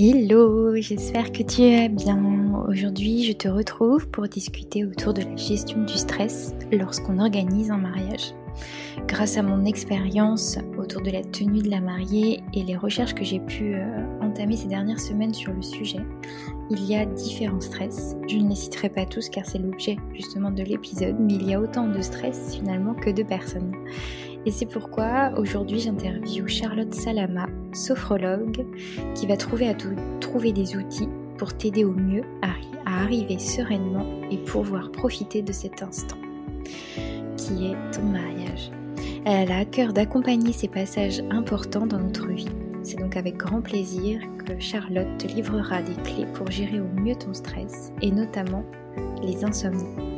Hello, j'espère que tu vas bien. Aujourd'hui, je te retrouve pour discuter autour de la gestion du stress lorsqu'on organise un mariage. Grâce à mon expérience autour de la tenue de la mariée et les recherches que j'ai pu euh, entamer ces dernières semaines sur le sujet, il y a différents stress. Je ne les citerai pas tous car c'est l'objet justement de l'épisode, mais il y a autant de stress finalement que de personnes. Et c'est pourquoi aujourd'hui j'interviewe Charlotte Salama, sophrologue, qui va trouver des outils pour t'aider au mieux à, à arriver sereinement et pouvoir profiter de cet instant qui est ton mariage. Elle a à cœur d'accompagner ces passages importants dans notre vie. C'est donc avec grand plaisir que Charlotte te livrera des clés pour gérer au mieux ton stress et notamment les insomnies.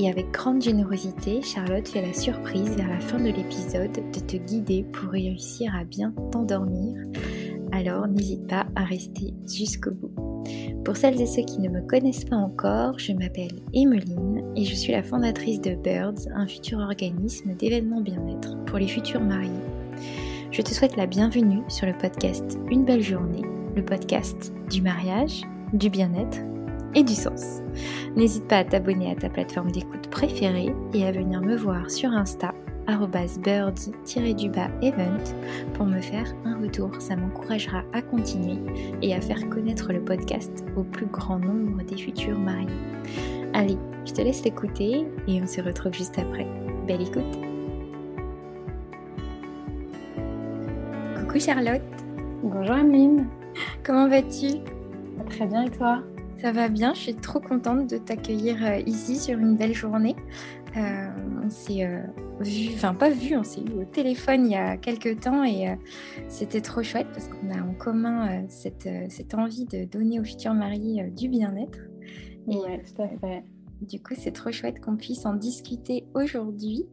Et avec grande générosité, Charlotte fait la surprise vers la fin de l'épisode de te guider pour réussir à bien t'endormir. Alors n'hésite pas à rester jusqu'au bout. Pour celles et ceux qui ne me connaissent pas encore, je m'appelle Emeline et je suis la fondatrice de Birds, un futur organisme d'événements bien-être pour les futurs mariés. Je te souhaite la bienvenue sur le podcast Une belle journée, le podcast du mariage, du bien-être et du sens. N'hésite pas à t'abonner à ta plateforme d'écoute préférée et à venir me voir sur Insta birds-event pour me faire un retour. Ça m'encouragera à continuer et à faire connaître le podcast au plus grand nombre des futurs mariés. Allez, je te laisse l'écouter et on se retrouve juste après. Belle écoute Coucou Charlotte Bonjour Ameline Comment vas-tu? Très bien et toi? Ça va bien, je suis trop contente de t'accueillir euh, ici sur une belle journée. Euh, on s'est euh, vu, enfin pas vu, on s'est eu au téléphone il y a quelques temps et c'était trop chouette parce qu'on a en commun cette, cette, envie de donner aux futurs mariés du bien-être. Oui, tout à fait. Du coup, c'est trop chouette qu'on puisse en discuter aujourd'hui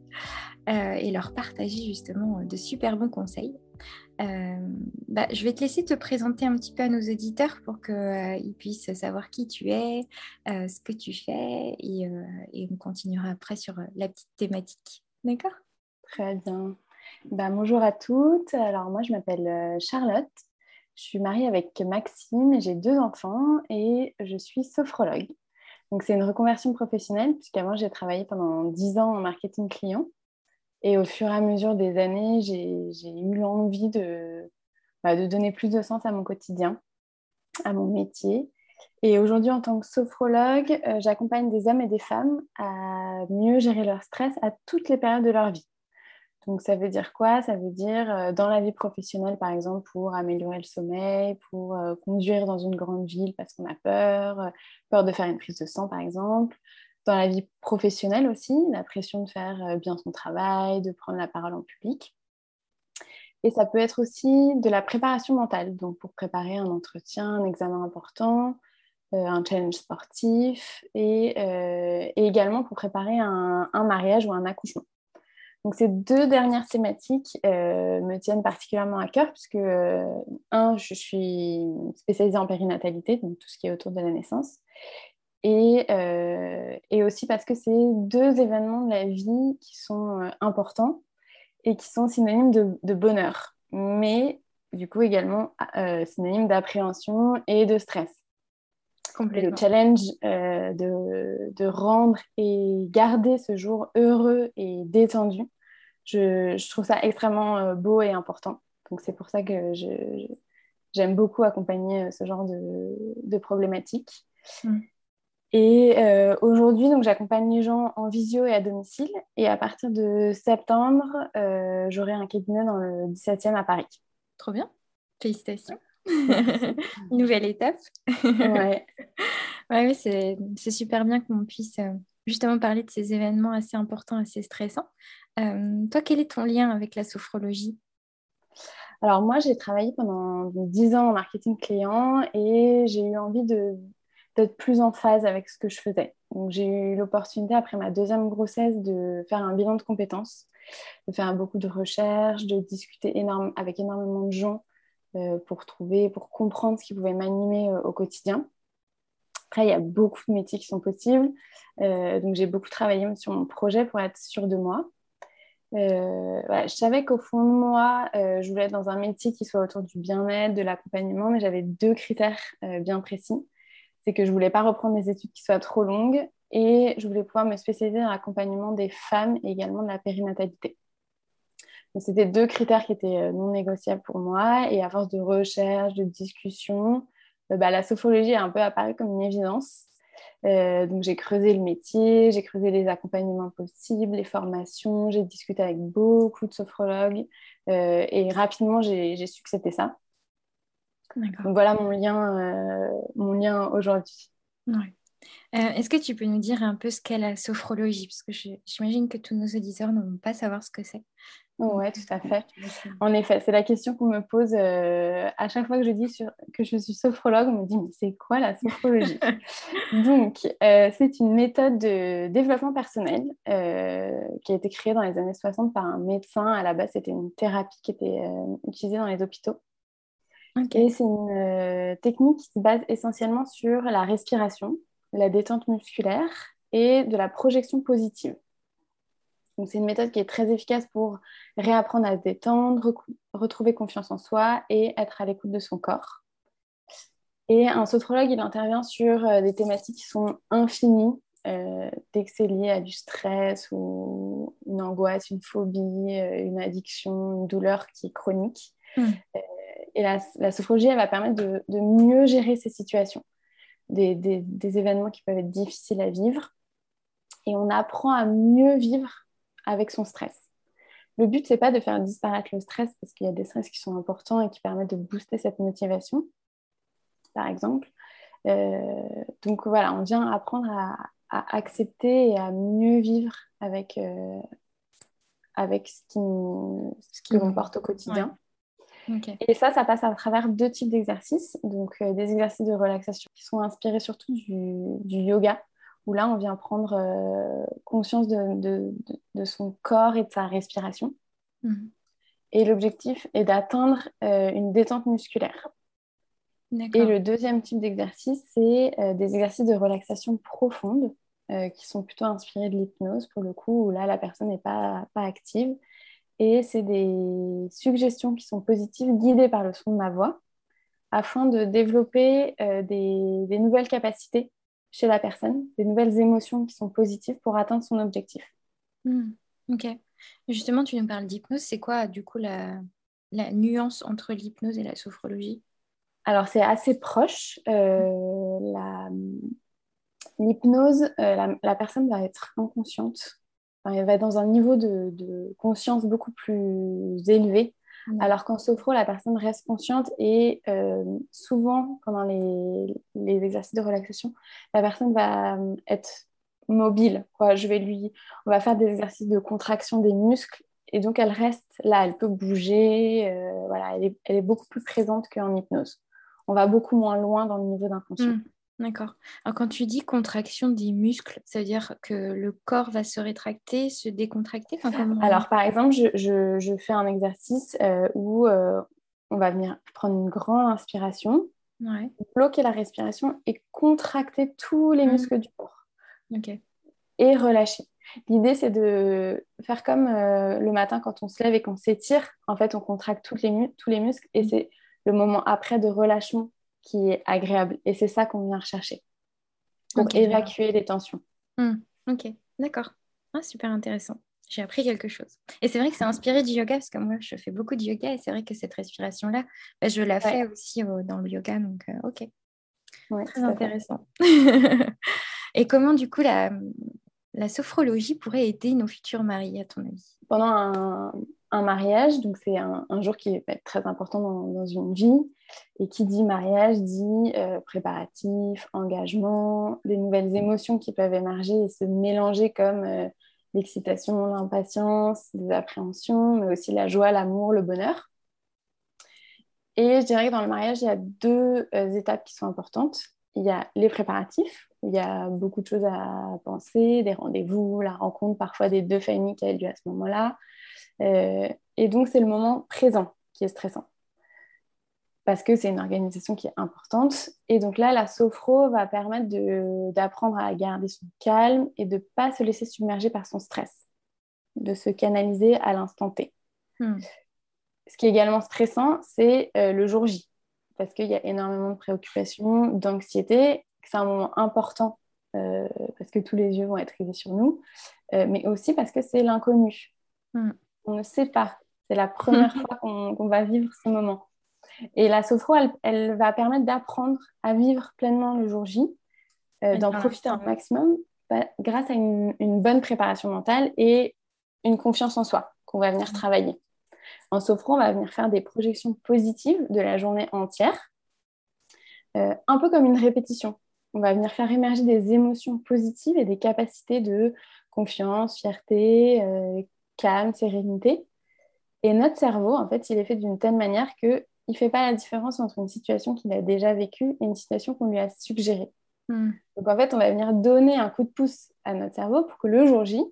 et leur partager justement de super bons conseils. Euh, bah, je vais te laisser te présenter un petit peu à nos auditeurs pour qu'ils euh, puissent savoir qui tu es, euh, ce que tu fais, et, on continuera après sur la petite thématique. D'accord? Très bien. Bah, bonjour à toutes. Alors moi, je m'appelle Charlotte. Je suis mariée avec Maxime, j'ai deux enfants et je suis sophrologue. Donc c'est une reconversion professionnelle puisqu'avant j'ai travaillé pendant 10 ans en marketing client. Et au fur et à mesure des années, j'ai eu l'envie de, bah, de donner plus de sens à mon quotidien, à mon métier. Et aujourd'hui, en tant que sophrologue, euh, j'accompagne des hommes et des femmes à mieux gérer leur stress à toutes les périodes de leur vie. Donc, ça veut dire quoi? Ça veut dire euh, dans la vie professionnelle, par exemple, pour améliorer le sommeil, pour euh, conduire dans une grande ville parce qu'on a peur, peur de faire une prise de sang, par exemple, dans la vie professionnelle aussi, la pression de faire euh, bien son travail, de prendre la parole en public. Et ça peut être aussi de la préparation mentale, donc pour préparer un entretien, un examen important, euh, un challenge sportif et, euh, également pour préparer un, mariage ou un accouchement. Donc ces deux dernières thématiques me tiennent particulièrement à cœur puisque, un, je suis spécialisée en périnatalité, donc tout ce qui est autour de la naissance, euh, et, aussi parce que c'est deux événements de la vie qui sont euh, importants et qui sont synonymes de, bonheur, mais du coup également euh, synonymes d'appréhension et de stress. Le challenge de, de, rendre et garder ce jour heureux et détendu, je, je trouve ça extrêmement beau et important. Donc c'est pour ça que j'aime beaucoup accompagner ce genre de, de problématiques. Mm. Et euh, aujourd'hui, donc, j'accompagne les gens en visio et à domicile. Et à partir de septembre, euh, j'aurai un cabinet dans le 17e à Paris. Trop bien. Félicitations. Nouvelle étape. ouais. ouais, c'est, super bien qu'on puisse euh, justement parler de ces événements assez importants, assez stressants. toi, quel est ton lien avec la sophrologie? Alors moi, j'ai travaillé pendant 10 ans en marketing client et j'ai eu envie de d'être plus en phase avec ce que je faisais. J'ai eu l'opportunité, après ma deuxième grossesse, de faire un bilan de compétences, de faire beaucoup de recherches, de discuter avec énormément de gens euh, pour trouver, pour comprendre ce qui pouvait m'animer euh, au quotidien. Après, il y a beaucoup de métiers qui sont possibles. Euh, donc, j'ai beaucoup travaillé sur mon projet pour être sûre de moi. je savais qu'au fond de moi, je voulais être dans un métier qui soit autour du bien-être, de l'accompagnement, mais j'avais deux critères bien précis. C'est que je voulais pas reprendre des études qui soient trop longues et je voulais pouvoir me spécialiser dans l'accompagnement des femmes et également de la périnatalité. C'était deux critères qui étaient euh, non négociables pour moi. Et à force de recherche, de discussion, euh, bah, la sophrologie est un peu apparue comme une évidence. Euh, donc j'ai creusé le métier, j'ai creusé les accompagnements possibles, les formations, j'ai discuté avec beaucoup de sophrologues et rapidement j'ai su que c'était ça. Donc voilà mon lien, mon lien aujourd'hui. Est-ce que tu peux nous dire un peu ce qu'est la sophrologie? Parce que j'imagine que tous nos auditeurs ne vont pas savoir ce que c'est. Oui, tout à fait. En effet, c'est la question qu'on me pose euh, à chaque fois que je dis que je suis sophrologue. On me dit, mais c'est quoi la sophrologie? Donc, euh, c'est une méthode de développement personnel euh, qui a été créée dans les années 60 par un médecin. À la base, c'était une thérapie qui était utilisée dans les hôpitaux. C'est une technique qui se base essentiellement sur la respiration, la détente musculaire et de la projection positive. Donc, c'est une méthode qui est très efficace pour réapprendre à se détendre, retrouver confiance en soi et être à l'écoute de son corps. Et un sophrologue, il intervient sur euh, des thématiques qui sont infinies, euh, dès que c'est lié à du stress ou une angoisse, une phobie, euh, une addiction, une douleur qui est chronique. Hmm. Et la, sophrologie, elle va permettre de, mieux gérer ces situations, des, des événements qui peuvent être difficiles à vivre. Et on apprend à mieux vivre avec son stress. Le but, c'est pas de faire disparaître le stress parce qu'il y a des stress qui sont importants et qui permettent de booster cette motivation, par exemple. Euh, donc voilà, on vient apprendre à, accepter et à mieux vivre avec, euh, avec ce qui nous, ce qui nous porte au quotidien. Et ça, ça passe à travers deux types d'exercices. Donc, euh, des exercices de relaxation qui sont inspirés surtout du, du yoga, où là, on vient prendre euh, conscience de, son corps et de sa respiration. Mhm. Et l'objectif est d'atteindre euh, une détente musculaire. Et le deuxième type d'exercice, c'est des exercices de relaxation profonde qui sont plutôt inspirés de l'hypnose, pour le coup, où là, la personne n'est pas, pas active. Et c'est des suggestions qui sont positives, guidées par le son de ma voix, afin de développer des, des nouvelles capacités chez la personne, des nouvelles émotions qui sont positives pour atteindre son objectif. Hmm, ok. Justement, tu nous parles d'hypnose. C'est quoi, du coup, la, nuance entre l'hypnose et la sophrologie? Alors, c'est assez proche. Euh, l'hypnose, euh, la, personne va être inconsciente. Elle va être dans un niveau de, de conscience beaucoup plus élevé Mm. Alors qu'en sophro, la personne reste consciente et euh, souvent, pendant les, exercices de relaxation, la personne va euh, être mobile. Je vais lui, on va faire des exercices de contraction des muscles et donc elle reste là, elle peut bouger. Euh, voilà, elle est, beaucoup plus présente qu'en hypnose. On va beaucoup moins loin dans le niveau d'inconscient. Mm. D'accord. Alors quand tu dis contraction des muscles, ça veut dire que le corps va se rétracter, se décontracter Alors par exemple, je, fais un exercice euh, où euh, on va venir prendre une grande inspiration, bloquer la respiration et contracter tous les mmh. muscles du corps. Et relâcher. L'idée, c'est de faire comme euh, le matin quand on se lève et qu'on s'étire. En fait, on contracte tous les muscles et mmh. c'est le moment après de relâchement qui est agréable. Et c'est ça qu'on vient rechercher pour évacuer les tensions. Hmm, ok, d'accord. Ah, super intéressant. J'ai appris quelque chose. Et c'est vrai que c'est inspiré du yoga, parce que moi, je fais beaucoup de yoga, et c'est vrai que cette respiration-là, bah, je la fais aussi dans le yoga, donc euh, ok. Très intéressant. et comment, du coup, la, la sophrologie pourrait aider nos futurs mariés, à ton avis? Pendant un, un mariage, donc c'est un, jour qui est très important dans, une vie. Et qui dit mariage dit euh, préparatif, engagement, des nouvelles émotions qui peuvent émerger et se mélanger comme euh, l'excitation, l'impatience, des appréhensions, mais aussi la joie, l'amour, le bonheur. Et je dirais que dans le mariage, il y a deux euh, étapes qui sont importantes. Il y a les préparatifs, où il y a beaucoup de choses à penser, des rendez-vous, la rencontre parfois des deux familles qui a lieu à ce moment-là, et donc, c'est le moment présent qui est stressant. Parce que c'est une organisation qui est importante. Et donc là, la sophro va permettre d'apprendre à garder son calme et de ne pas se laisser submerger par son stress. de se canaliser à l'instant T. Hmm. Ce qui est également stressant, c'est euh, le jour J, parce qu'il y a énormément de préoccupations, d'anxiété, c'est un moment important euh, parce que tous les yeux vont être rivés sur nous, euh, mais aussi parce que c'est l'inconnu. Hmm. On ne sait pas. C'est la première fois qu'on va vivre ce moment. Et la sophro, elle, va permettre d'apprendre à vivre pleinement le jour J, d'en profiter un maximum bah, grâce à une, bonne préparation mentale et une confiance en soi qu'on va venir travailler. En sophro, on va venir faire des projections positives de la journée entière, euh, un peu comme une répétition. On va venir faire émerger des émotions positives et des capacités de confiance, fierté, euh, calme, sérénité. Et notre cerveau, en fait, il est fait d'une telle manière qu'il ne fait pas la différence entre une situation qu'il a déjà vécue et une situation qu'on lui a suggérée. Hmm. Donc en fait, on va venir donner un coup de pouce à notre cerveau pour que le jour J,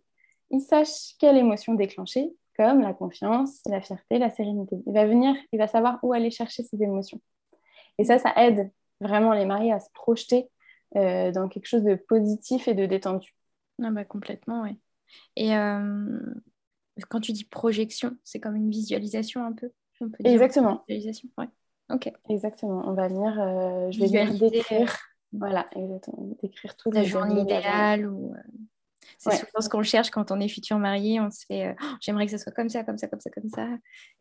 il sache quelle émotion déclencher, comme la confiance, la fierté, la sérénité. Il va venir, il va savoir où aller chercher ces émotions. Et ça, ça aide vraiment les mariés à se projeter euh, dans quelque chose de positif et de détendu. Ah bah complètement, oui. Et euh, quand tu dis projection, c'est comme une visualisation un peu Exactement. Visualisation, ouais. Ok. Exactement. On va venir, euh, je vais venir décrire voilà, exactement. Décrire tout la journée idéale ou. Euh, c'est souvent ce qu'on cherche quand on est futur marié. On se fait euh, oh, j'aimerais que ça soit comme ça, comme ça, comme ça, comme ça.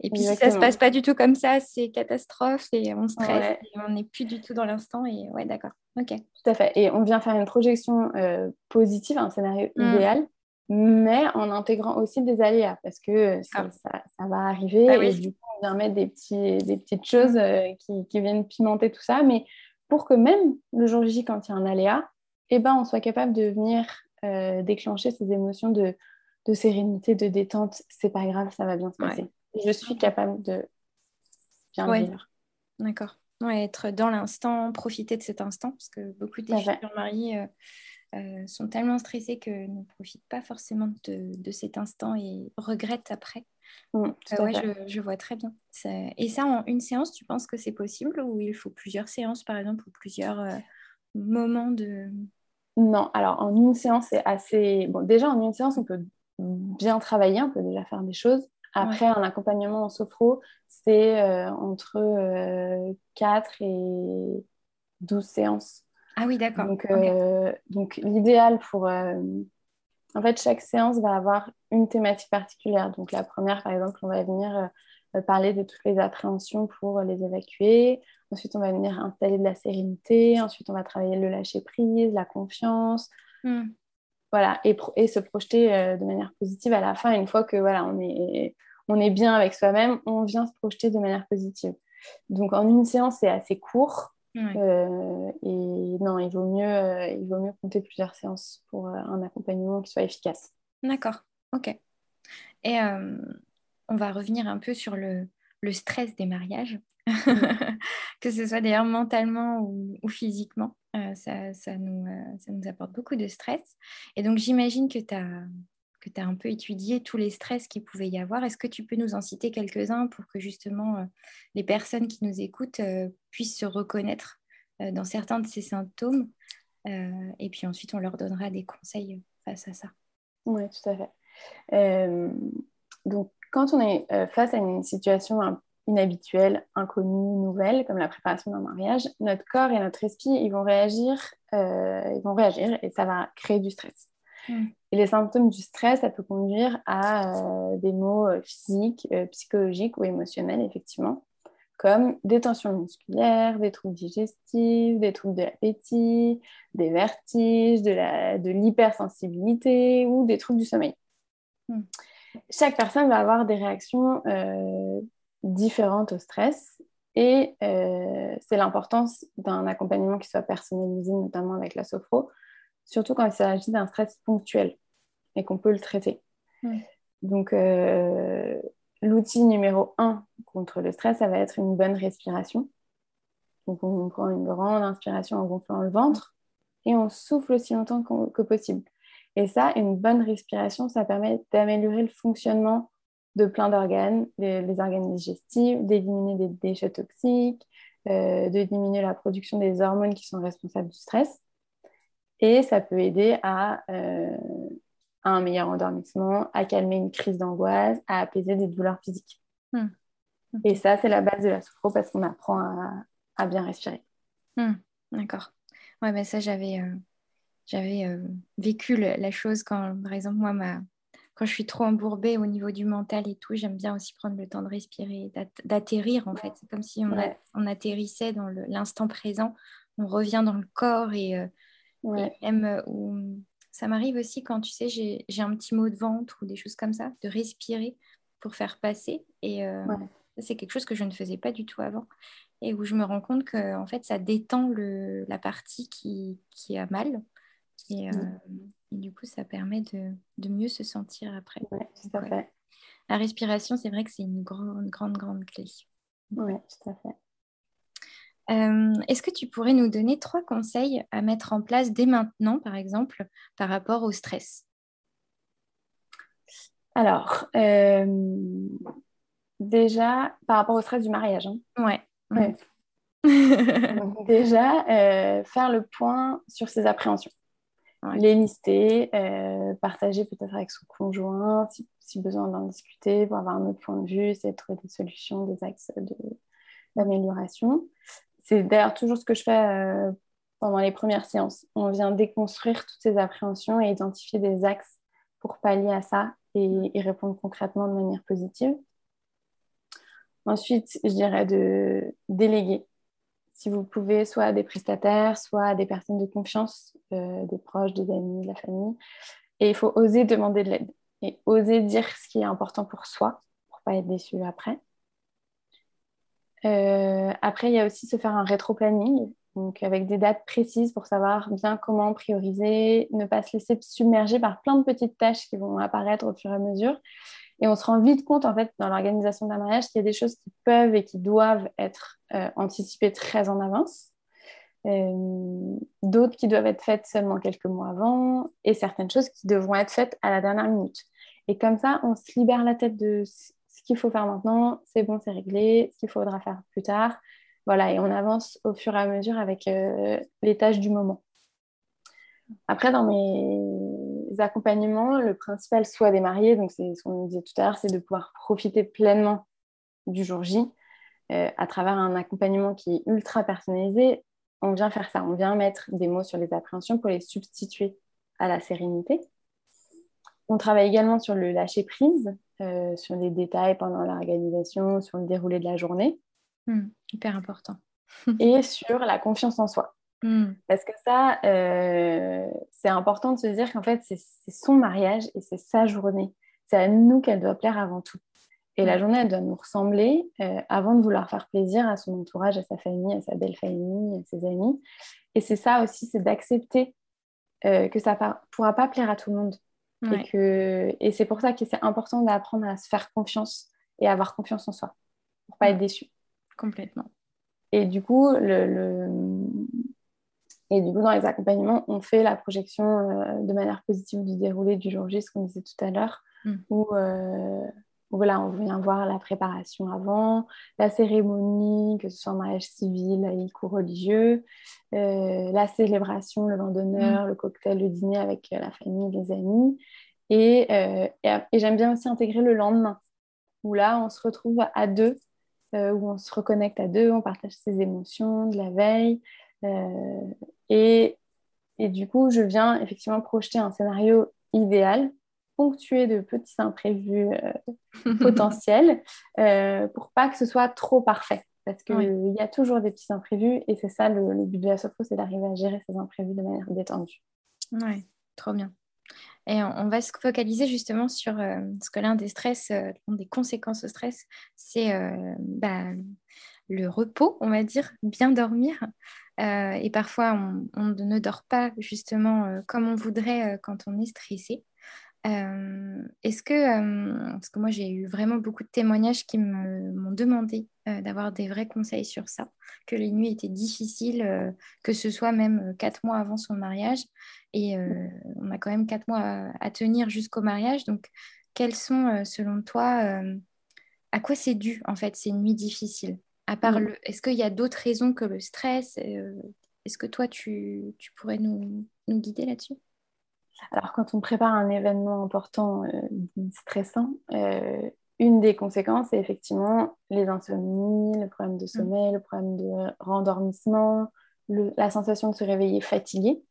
Et puis si ça se passe pas du tout comme ça, c'est catastrophe et on stresse et on n'est plus du tout dans l'instant. Et ouais, d'accord. Ok. Tout à fait. Et on vient faire une projection euh, positive, un scénario mmh. idéal, mais en intégrant aussi des aléas parce que ça, ah. va arriver ah et du coup, on vient mettre des, petits, des petites choses qui, qui, viennent pimenter tout ça. Mais pour que même le jour J, quand il y a un aléa, eh ben, on soit capable de venir euh, déclencher ces émotions de, sérénité, de détente. C'est pas grave, ça va bien se passer. Je suis capable de bien vivre. D'accord. être dans l'instant, profiter de cet instant, parce que beaucoup des futurs mariés euh, euh, sont tellement stressés que ne profitent pas forcément de, cet instant et regrettent après. Mm, euh, je, vois très bien. Et ça, en une séance, tu penses que c'est possible ou il faut plusieurs séances, par exemple, ou plusieurs euh, moments de... Non, alors en une séance, c'est assez... Bon, déjà, en une séance, on peut bien travailler, on peut déjà faire des choses. Après, un accompagnement en sophro, c'est entre 4 et 12 séances. Ah oui, d'accord. Donc, donc l'idéal pour en fait, chaque séance va avoir une thématique particulière. Donc, la première, par exemple, on va venir euh, parler de toutes les appréhensions pour les évacuer. Ensuite, on va venir installer de la sérénité. Ensuite, on va travailler le lâcher-prise, la confiance. Hmm. Voilà, et, et, se projeter euh, de manière positive à la fin. Une fois que voilà, on est, on est bien avec soi-même, on vient se projeter de manière positive. Donc, en une séance, c'est assez court. Euh, et non, il vaut, mieux, euh, il vaut mieux compter plusieurs séances pour euh, un accompagnement qui soit efficace. D'accord, ok. Et on va revenir un peu sur le, le stress des mariages, que ce soit d'ailleurs mentalement ou, ou physiquement. ça, ça, nous, ça nous apporte beaucoup de stress. Et donc j'imagine que tu as que tu as un peu étudié tous les stress qu'il pouvait y avoir. Est-ce que tu peux nous en citer quelques-uns pour que justement euh, les personnes qui nous écoutent euh, puissent se reconnaître euh, dans certains de ces symptômes Et puis ensuite, on leur donnera des conseils face à ça? Oui, tout à fait. donc, quand on est face à une situation inhabituelle, inconnue, nouvelle, comme la préparation d'un mariage, notre corps et notre esprit, ils vont réagir, ils vont réagir et ça va créer du stress. Mm. Et les symptômes du stress, ça peut conduire à euh, des maux euh, physiques, euh, psychologiques ou émotionnels, effectivement, comme des tensions musculaires, des troubles digestifs, des troubles de l'appétit, des vertiges, de l'hypersensibilité ou des troubles du sommeil. Mm. Chaque personne va avoir des réactions différentes au stress et c'est l'importance d'un accompagnement qui soit personnalisé, notamment avec la sophro, surtout quand il s'agit d'un stress ponctuel et qu'on peut le traiter. Donc, euh, l'outil numéro un contre le stress, ça va être une bonne respiration. Donc, on prend une grande inspiration en gonflant le ventre et on souffle aussi longtemps que possible. Et ça, une bonne respiration, ça permet d'améliorer le fonctionnement de plein d'organes, les, organes digestifs, d'éliminer des déchets toxiques, euh, de diminuer la production des hormones qui sont responsables du stress. Et ça peut aider à, euh, à un meilleur endormissement, à calmer une crise d'angoisse, à apaiser des douleurs physiques. Hmm. Et ça, c'est la base de la sophro parce qu'on apprend à, bien respirer. Hmm. D'accord. Ouais, mais ça, j'avais euh, j'avais euh, vécu la chose quand, par exemple, moi, ma, quand je suis trop embourbée au niveau du mental et tout, j'aime bien aussi prendre le temps de respirer, d'atterrir en fait. C'est comme si on, on atterrissait dans l'instant présent, on revient dans le corps et, euh, même où ça m'arrive aussi quand tu sais, j'ai un petit mot de ventre ou des choses comme ça, de respirer pour faire passer. Et c'est quelque chose que je ne faisais pas du tout avant et où je me rends compte que en fait ça détend le, la partie qui, qui a mal et, euh, et, du coup ça permet de, de mieux se sentir après. Ouais, tout à fait. La respiration, c'est vrai que c'est une grande, grande, grande clé. Oui, tout à fait. Euh, est-ce que tu pourrais nous donner trois conseils à mettre en place dès maintenant, par exemple, par rapport au stress? Alors, euh, déjà, par rapport au stress du mariage. Hein. Ouais. déjà, euh, faire le point sur ses appréhensions. Les lister, partager peut-être avec son conjoint si, besoin d'en discuter pour avoir un autre point de vue, essayer de trouver des solutions, des axes d'amélioration. C'est d'ailleurs toujours ce que je fais euh, pendant les premières séances. On vient déconstruire toutes ces appréhensions et identifier des axes pour pallier à ça et, répondre concrètement de manière positive. Ensuite, je dirais de déléguer. Si vous pouvez, soit à des prestataires, soit à des personnes de confiance, euh, des proches, des amis, de la famille. Et il faut oser demander de l'aide et oser dire ce qui est important pour soi, pour ne pas être déçu après. Euh, après, il y a aussi se faire un rétro-planning, donc avec des dates précises pour savoir bien comment prioriser, ne pas se laisser submerger par plein de petites tâches qui vont apparaître au fur et à mesure et on se rend vite compte, en fait, dans l'organisation d'un mariage, qu'il y a des choses qui peuvent et qui doivent être euh, anticipées très en avance, euh, d'autres qui doivent être faites seulement quelques mois avant, et certaines choses qui devront être faites à la dernière minute. Et comme ça, on se libère la tête de ce qu'il faut faire maintenant, c'est bon, c'est réglé, ce qu'il faudra faire plus tard. Voilà, et on avance au fur et à mesure avec euh, les tâches du moment. Après, dans mes accompagnements, le principal soit des mariés, donc c'est ce qu'on disait tout à l'heure, c'est de pouvoir profiter pleinement du jour J euh, à travers un accompagnement qui est ultra personnalisé. On vient faire ça, on vient mettre des mots sur les appréhensions pour les substituer à la sérénité. On travaille également sur le lâcher prise, euh, sur les détails pendant l'organisation, sur le déroulé de la journée. Hmm, hyper important. et sur la confiance en soi. Hmm. Parce que ça, euh, c'est important de se dire qu'en fait, c'est son mariage et c'est sa journée. C'est à nous qu'elle doit plaire avant tout. Et la hmm. journée, elle doit nous ressembler euh, avant de vouloir faire plaisir à son entourage, à sa famille, à sa belle famille, à ses amis. Et c'est ça aussi, c'est d'accepter euh, que ça ne pourra pas plaire à tout le monde. Et, que... et c'est pour ça que c'est important d'apprendre à se faire confiance et avoir confiance en soi, pour pas être déçu. Complètement. Et du coup, le, et du coup, dans les accompagnements, on fait la projection euh, de manière positive du déroulé du jour J, ce qu'on disait tout à l'heure, mm. euh, où, voilà, on vient voir la préparation avant, la cérémonie, que ce soit un mariage civil, laïque ou religieux, euh, la célébration, le vin d'honneur, mm. le cocktail, le dîner avec la famille, les amis. Et, et j'aime bien aussi intégrer le lendemain, où là, on se retrouve à deux, où on se reconnecte à deux, on partage ses émotions de la veille. Euh, et, et, du coup, je viens effectivement projeter un scénario idéal, ponctué de petits imprévus euh, potentiels, euh, pour pas que ce soit trop parfait. Parce qu'il y a toujours des petits imprévus et c'est ça le, but de la sophro, c'est d'arriver à gérer ces imprévus de manière détendue. Ouais, trop bien. Et on, va se focaliser justement sur ce que l'un des stress, des conséquences au stress, c'est bah, le repos, on va dire, bien dormir. Euh, et parfois, on, ne dort pas justement euh, comme on voudrait euh, quand on est stressé. Est-ce que, parce que moi j'ai eu vraiment beaucoup de témoignages qui m'ont demandé d'avoir des vrais conseils sur ça, que les nuits étaient difficiles, que ce soit même quatre mois avant son mariage, et on a quand même quatre mois à, à tenir jusqu'au mariage. Donc, quelles sont, selon toi, à quoi c'est dû en fait ces nuits difficiles? À part mm. le... Est-ce qu'il y a d'autres raisons que le stress Est-ce que toi, tu, pourrais nous, guider là-dessus? Alors, quand on prépare un événement important, stressant, une des conséquences, c'est effectivement les insomnies, le problème de sommeil, le problème de rendormissement, la sensation de se réveiller fatigué.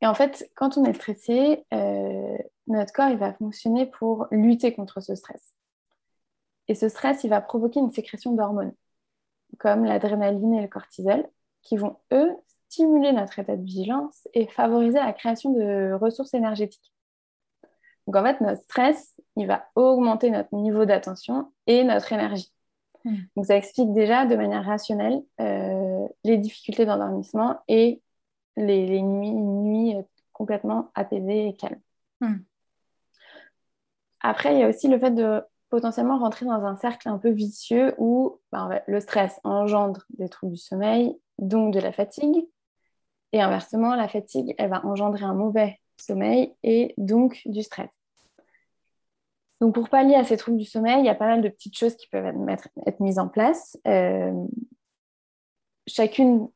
Et en fait, quand on est stressé, euh, notre corps il va fonctionner pour lutter contre ce stress. Et ce stress, il va provoquer une sécrétion d'hormones, comme l'adrénaline et le cortisol, qui vont, eux, stimuler notre état de vigilance et favoriser la création de ressources énergétiques. Donc en fait, notre stress, il va augmenter notre niveau d'attention et notre énergie. Hmm. Donc ça explique déjà de manière rationnelle euh, les difficultés d'endormissement et les, nuits, nuits, complètement apaisées et calmes. Hmm. Après, il y a aussi le fait de potentiellement rentrer dans un cercle un peu vicieux où ben, le stress engendre des troubles du sommeil, donc de la fatigue. Et inversement, la fatigue, elle va engendrer un mauvais sommeil et donc du stress. Donc, pour pallier à ces troubles du sommeil, il y a pas mal de petites choses qui peuvent être, mises en place. Euh, chacune,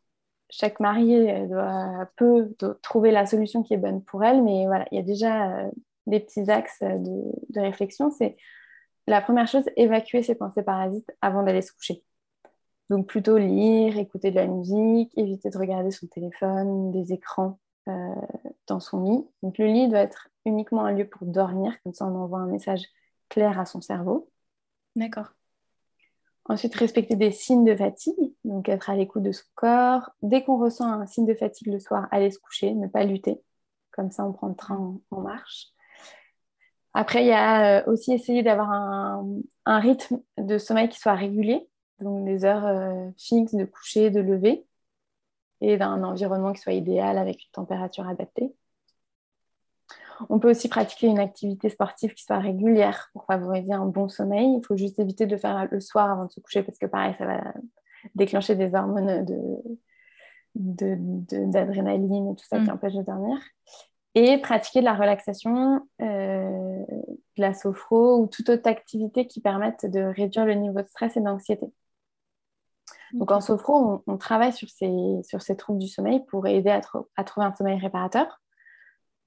chaque mariée doit, peut trouver la solution qui est bonne pour elle, mais voilà, il y a déjà euh, des petits axes de, réflexion. C'est la première chose, évacuer ses pensées parasites avant d'aller se coucher. Donc, plutôt lire, écouter de la musique, éviter de regarder son téléphone, des écrans euh, dans son lit. Donc le lit doit être uniquement un lieu pour dormir, comme ça on envoie un message clair à son cerveau. D'accord. Ensuite, respecter des signes de fatigue, donc être à l'écoute de son corps. Dès qu'on ressent un signe de fatigue le soir, aller se coucher, ne pas lutter. Comme ça, on prend le train en, marche. Après, il y a euh, aussi essayer d'avoir un, rythme de sommeil qui soit régulier, donc des heures euh, fixes de coucher, de lever et d'un environnement qui soit idéal avec une température adaptée. On peut aussi pratiquer une activité sportive qui soit régulière pour favoriser un bon sommeil. Il faut juste éviter de faire le soir avant de se coucher parce que pareil, ça va déclencher des hormones d'adrénaline et tout ça qui mm. empêche de dormir. Et pratiquer de la relaxation, euh, de la sophro ou toute autre activité qui permette de réduire le niveau de stress et d'anxiété. Donc en sophro, on, travaille sur ces, sur ces troubles du sommeil pour aider à, à trouver un sommeil réparateur.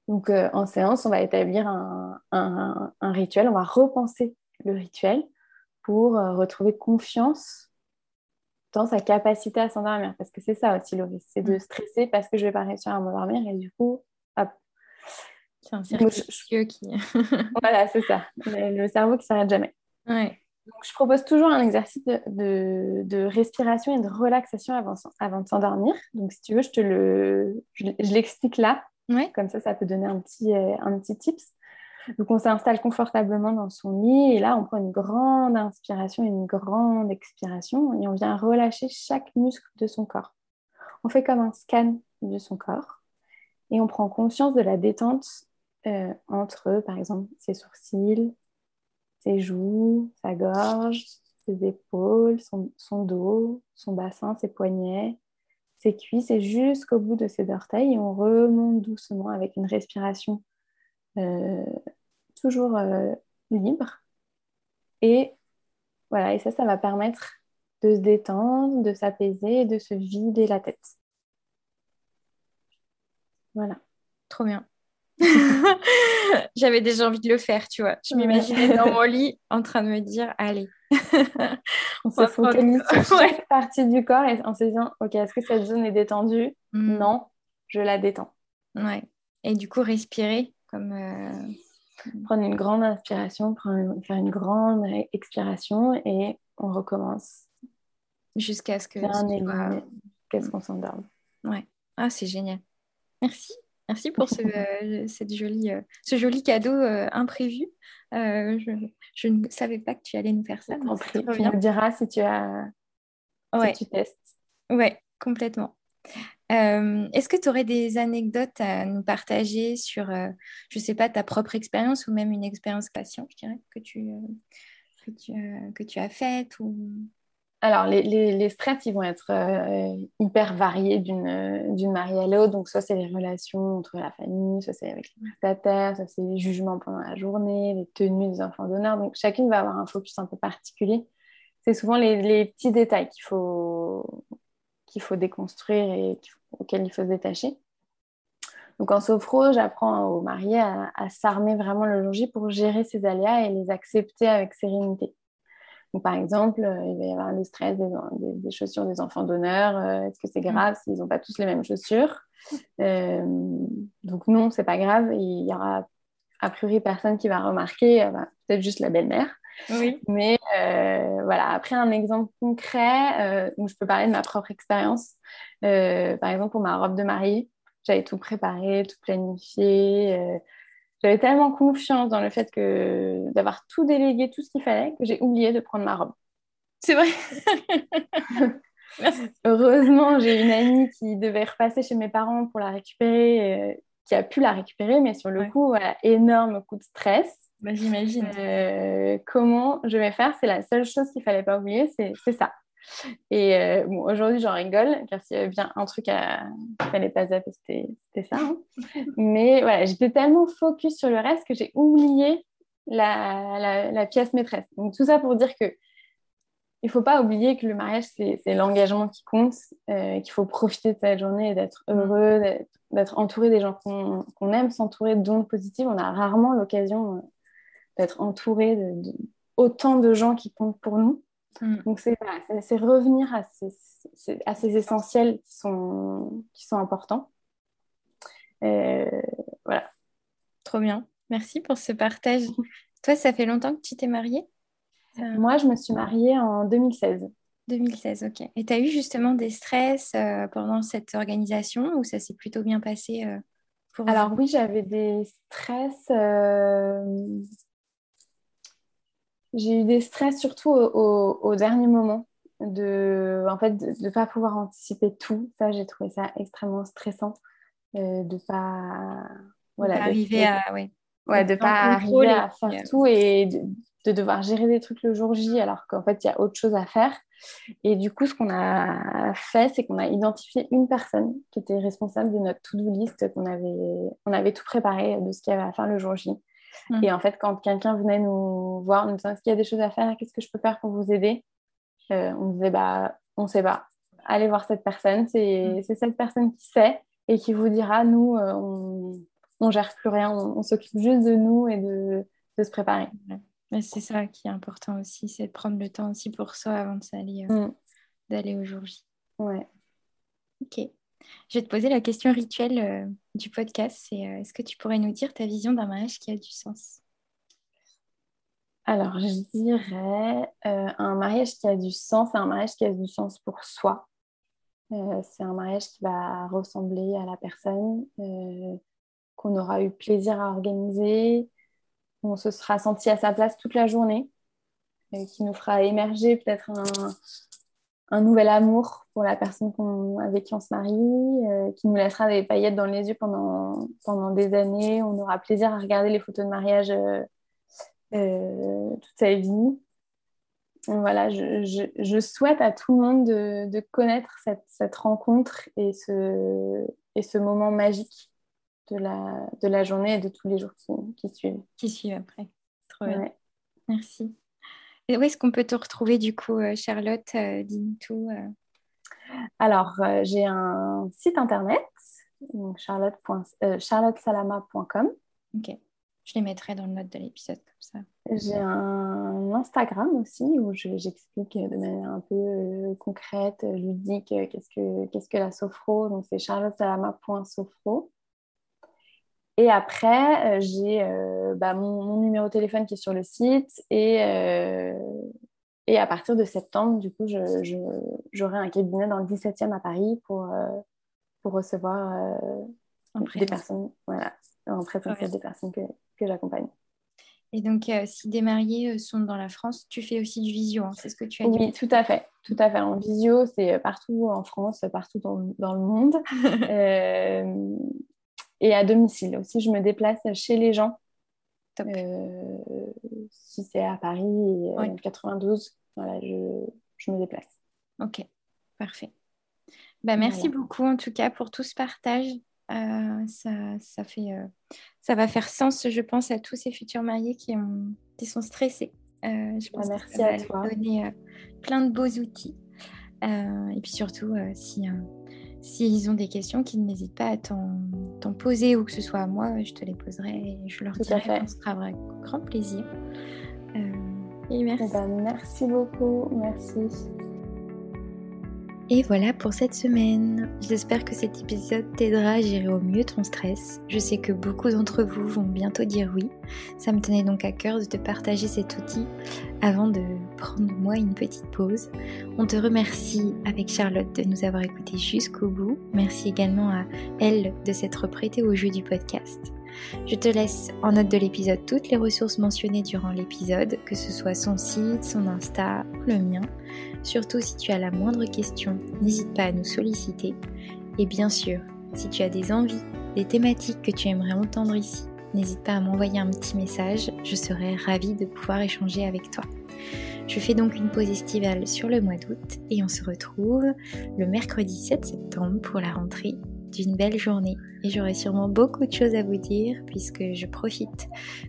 Donc euh, en séance, on va établir un, un, un, rituel, on va repenser le rituel pour euh, retrouver confiance dans sa capacité à s'endormir. Parce que c'est ça aussi le risque, c'est de mm. stresser parce que je ne vais pas réussir à m'endormir et du coup, hop. C'est un cercle qui... voilà, c'est ça. Le, cerveau qui ne s'arrête jamais. Ouais. Donc, je propose toujours un exercice de, respiration et de relaxation avant, avant de s'endormir. Donc, si tu veux, je te le, je, l'explique là. Comme ça, ça peut donner un petit, euh, un petit tips. Donc, on s'installe confortablement dans son lit et là, on prend une grande inspiration et une grande expiration et on vient relâcher chaque muscle de son corps. On fait comme un scan de son corps et on prend conscience de la détente euh, entre, par exemple, ses sourcils, ses joues, sa gorge, ses épaules, son, dos, son bassin, ses poignets, ses cuisses et jusqu'au bout de ses orteils. Et on remonte doucement avec une respiration euh, toujours euh, libre. Et voilà, et ça, ça va permettre de se détendre, de s'apaiser de se vider la tête. Voilà. Trop bien. J'avais déjà envie de le faire, tu vois. Je m'imaginais dans mon lit en train de me dire, allez. on se focalise sur chaque partie du corps et en se disant, ok, est-ce que cette zone est détendue? Mm. Non, je la détends. Ouais. Et du coup, respirer comme... Euh, prendre une grande inspiration, faire une grande expiration et on recommence. Jusqu'à ce que... Qu'est-ce qu'on s'endorme. Ouais. Ah, c'est génial. Merci. Merci pour ce, euh, cette jolie, euh, ce joli cadeau euh, imprévu. Je, ne savais pas que tu allais nous faire ça. tu me diras si tu as ouais. si tu testes. Oui, complètement. Est-ce que tu aurais des anecdotes à nous partager sur, je ne sais pas, ta propre expérience ou même une expérience patient, je dirais, que tu, que tu, que tu as faite ou... Alors, les, les, stress, ils vont être euh, hyper variés d'une mariée à l'autre. Donc, soit c'est les relations entre la famille, soit c'est avec les prestataires, soit c'est les jugements pendant la journée, les tenues des enfants d'honneur. Donc, chacune va avoir un focus un peu particulier. C'est souvent les, petits détails qu'il faut, faut déconstruire et auxquels il faut se détacher. Donc en sophro, j'apprends aux mariés à, s'armer vraiment le jour pour gérer ces aléas et les accepter avec sérénité. Donc, par exemple, euh, il va y avoir le stress des, chaussures des enfants d'honneur. Euh, est-ce que c'est mm. grave s'ils n'ont pas tous les mêmes chaussures? Euh, Donc non, c'est pas grave. Il y aura a priori personne qui va remarquer, bah, peut-être juste la belle-mère. Oui. Mais voilà, après un exemple concret où je peux parler de ma propre expérience. par exemple, pour ma robe de mariée, j'avais tout préparé, tout planifié. J'avais tellement confiance dans le fait que d'avoir tout délégué, tout ce qu'il fallait, que j'ai oublié de prendre ma robe. C'est vrai. Heureusement, j'ai une amie qui devait repasser chez mes parents pour la récupérer, euh, qui a pu la récupérer, mais sur le coup, énorme coup de stress. Bah, J'imagine. Euh, comment je vais faire? C'est la seule chose qu'il fallait pas oublier, c'est ça. Et euh, bon, aujourd'hui, j'en rigole, car s'il y avait bien un truc à... qu'il fallait pas zapper, c'était ça. Hein. Mais voilà, j'étais tellement focus sur le reste que j'ai oublié la, la, pièce maîtresse. Donc, tout ça pour dire que il faut pas oublier que le mariage, c'est l'engagement qui compte, euh, qu'il faut profiter de cette journée et d'être mm. heureux, d'être entouré des gens qu'on aime, s'entourer d'ondes positives. On a rarement l'occasion euh, d'être entouré de, de, autant de gens qui comptent pour nous. Mm. Donc, c'est revenir à ces, à ces, essentiels qui sont, qui sont importants. Euh, voilà. Trop bien. Merci pour ce partage. Toi, ça fait longtemps que tu t'es mariée? Moi, je me suis mariée en 2016. 2016, ok. Et tu as eu justement des stress euh, pendant cette organisation ou ça s'est plutôt bien passé euh, pour Alors oui, j'avais des stress j'ai eu des stress surtout au, dernier moment, de en fait de ne pas pouvoir anticiper tout. Ça, j'ai trouvé ça extrêmement stressant euh, de pas voilà de arriver à ouais. ouais de pas arriver à faire tout et de, devoir gérer des trucs le jour J alors qu'en fait il y a autre chose à faire. Et du coup, ce qu'on a fait, c'est qu'on a identifié une personne qui était responsable de notre to-do list, qu'on avait, on avait tout préparé de ce qu'il y avait à faire le jour J. Et mm. en fait, quand quelqu'un venait nous voir, nous disant est-ce qu'il y a des choses à faire, qu'est-ce que je peux faire pour vous aider? Euh, On disait bah, on ne sait pas. Allez voir cette personne, mm. c'est cette personne qui sait et qui vous dira nous, euh, on ne gère plus rien, on, s'occupe juste de nous et de, de se préparer. C'est ça qui est important aussi, c'est de prendre le temps aussi pour soi avant d'aller euh, mm. d'aller au jour J. Ouais. Ok. Je vais te poser la question rituelle euh, du podcast. C'est euh, est-ce que tu pourrais nous dire ta vision d'un mariage qui a du sens? Alors, je dirais euh, un mariage qui a du sens, c'est un mariage qui a du sens pour soi. c'est un mariage qui va ressembler à la personne, qu'on aura eu plaisir à organiser, on se sera senti à sa place toute la journée, qui nous fera émerger peut-être un, un nouvel amour pour la personne avec qui on se marie, euh, qui nous laissera des paillettes dans les yeux pendant, pendant des années. On aura plaisir à regarder les photos de mariage euh, euh, toute sa vie. voilà, je, je, souhaite à tout le monde de, de connaître cette, cette, rencontre et ce, et ce moment magique de la, de la journée et de tous les jours qui, qui suivent. Qui suivent après. Trop bien. Merci où est-ce qu'on peut te retrouver du coup, euh, Charlotte euh, Dis-nous tout. Euh? Alors, j'ai un site internet, charlottesalama.com. Ok. Je les mettrai dans le note de l'épisode comme ça. J'ai un Instagram aussi où j'explique de manière un peu concrète, ludique, qu'est-ce que, qu'est-ce que la sophro. Donc, c'est charlottesalama.sophro. Et après, euh, j'ai euh, bah, mon, numéro de téléphone qui est sur le site. Et, euh, et à partir de septembre, du coup, j'aurai un cabinet dans le 17e à Paris pour, pour recevoir des personnes, voilà, en présentiel des personnes que, que j'accompagne. Et donc, si des mariés sont dans la France, tu fais aussi du visio, hein, c'est ce que tu as dit Oui, tout à fait. Tout à fait. En visio, c'est partout en France, partout dans, dans le monde. et à domicile aussi. Je me déplace chez les gens. Euh, si c'est à Paris, et, 92, voilà, je, je, me déplace. Ok, parfait. Bah, merci beaucoup en tout cas pour tout ce partage. Euh, ça, ça, fait, euh, ça va faire sens, je pense, à tous ces futurs mariés qui, ont, qui sont stressés. je pense bah, merci à toi. donner plein de beaux outils. et puis surtout, si s'ils ont des questions, qu'ils n'hésitent pas à t'en poser ou que ce soit à moi, je te les poserai et je leur dirai. Ce sera avec grand plaisir. Euh, et merci. Eh ben, merci beaucoup. Merci. Et voilà pour cette semaine. J'espère que cet épisode t'aidera à gérer au mieux ton stress. Je sais que beaucoup d'entre vous vont bientôt dire oui. Ça me tenait donc à cœur de te partager cet outil avant de prendre moi une petite pause. On te remercie avec Charlotte de nous avoir écoutés jusqu'au bout. Merci également à elle de s'être prêtée au jeu du podcast. Je te laisse en note de l'épisode toutes les ressources mentionnées durant l'épisode, que ce soit son site, son Insta ou le mien. Surtout si tu as la moindre question, n'hésite pas à nous solliciter. Et bien sûr, si tu as des envies, des thématiques que tu aimerais entendre ici, n'hésite pas à m'envoyer un petit message, je serai ravie de pouvoir échanger avec toi. Je fais donc une pause estivale sur le mois d'août et on se retrouve le mercredi 7 septembre pour la rentrée d'une belle journée. Et j'aurai sûrement beaucoup de choses à vous dire puisque je profite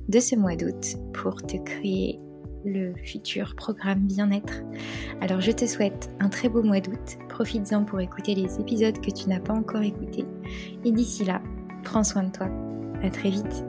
de ce mois d'août pour te créer le futur programme bien-être. Alors je te souhaite un très beau mois d'août. Profites-en pour écouter les épisodes que tu n'as pas encore écoutés. Et d'ici là, prends soin de toi. À très vite.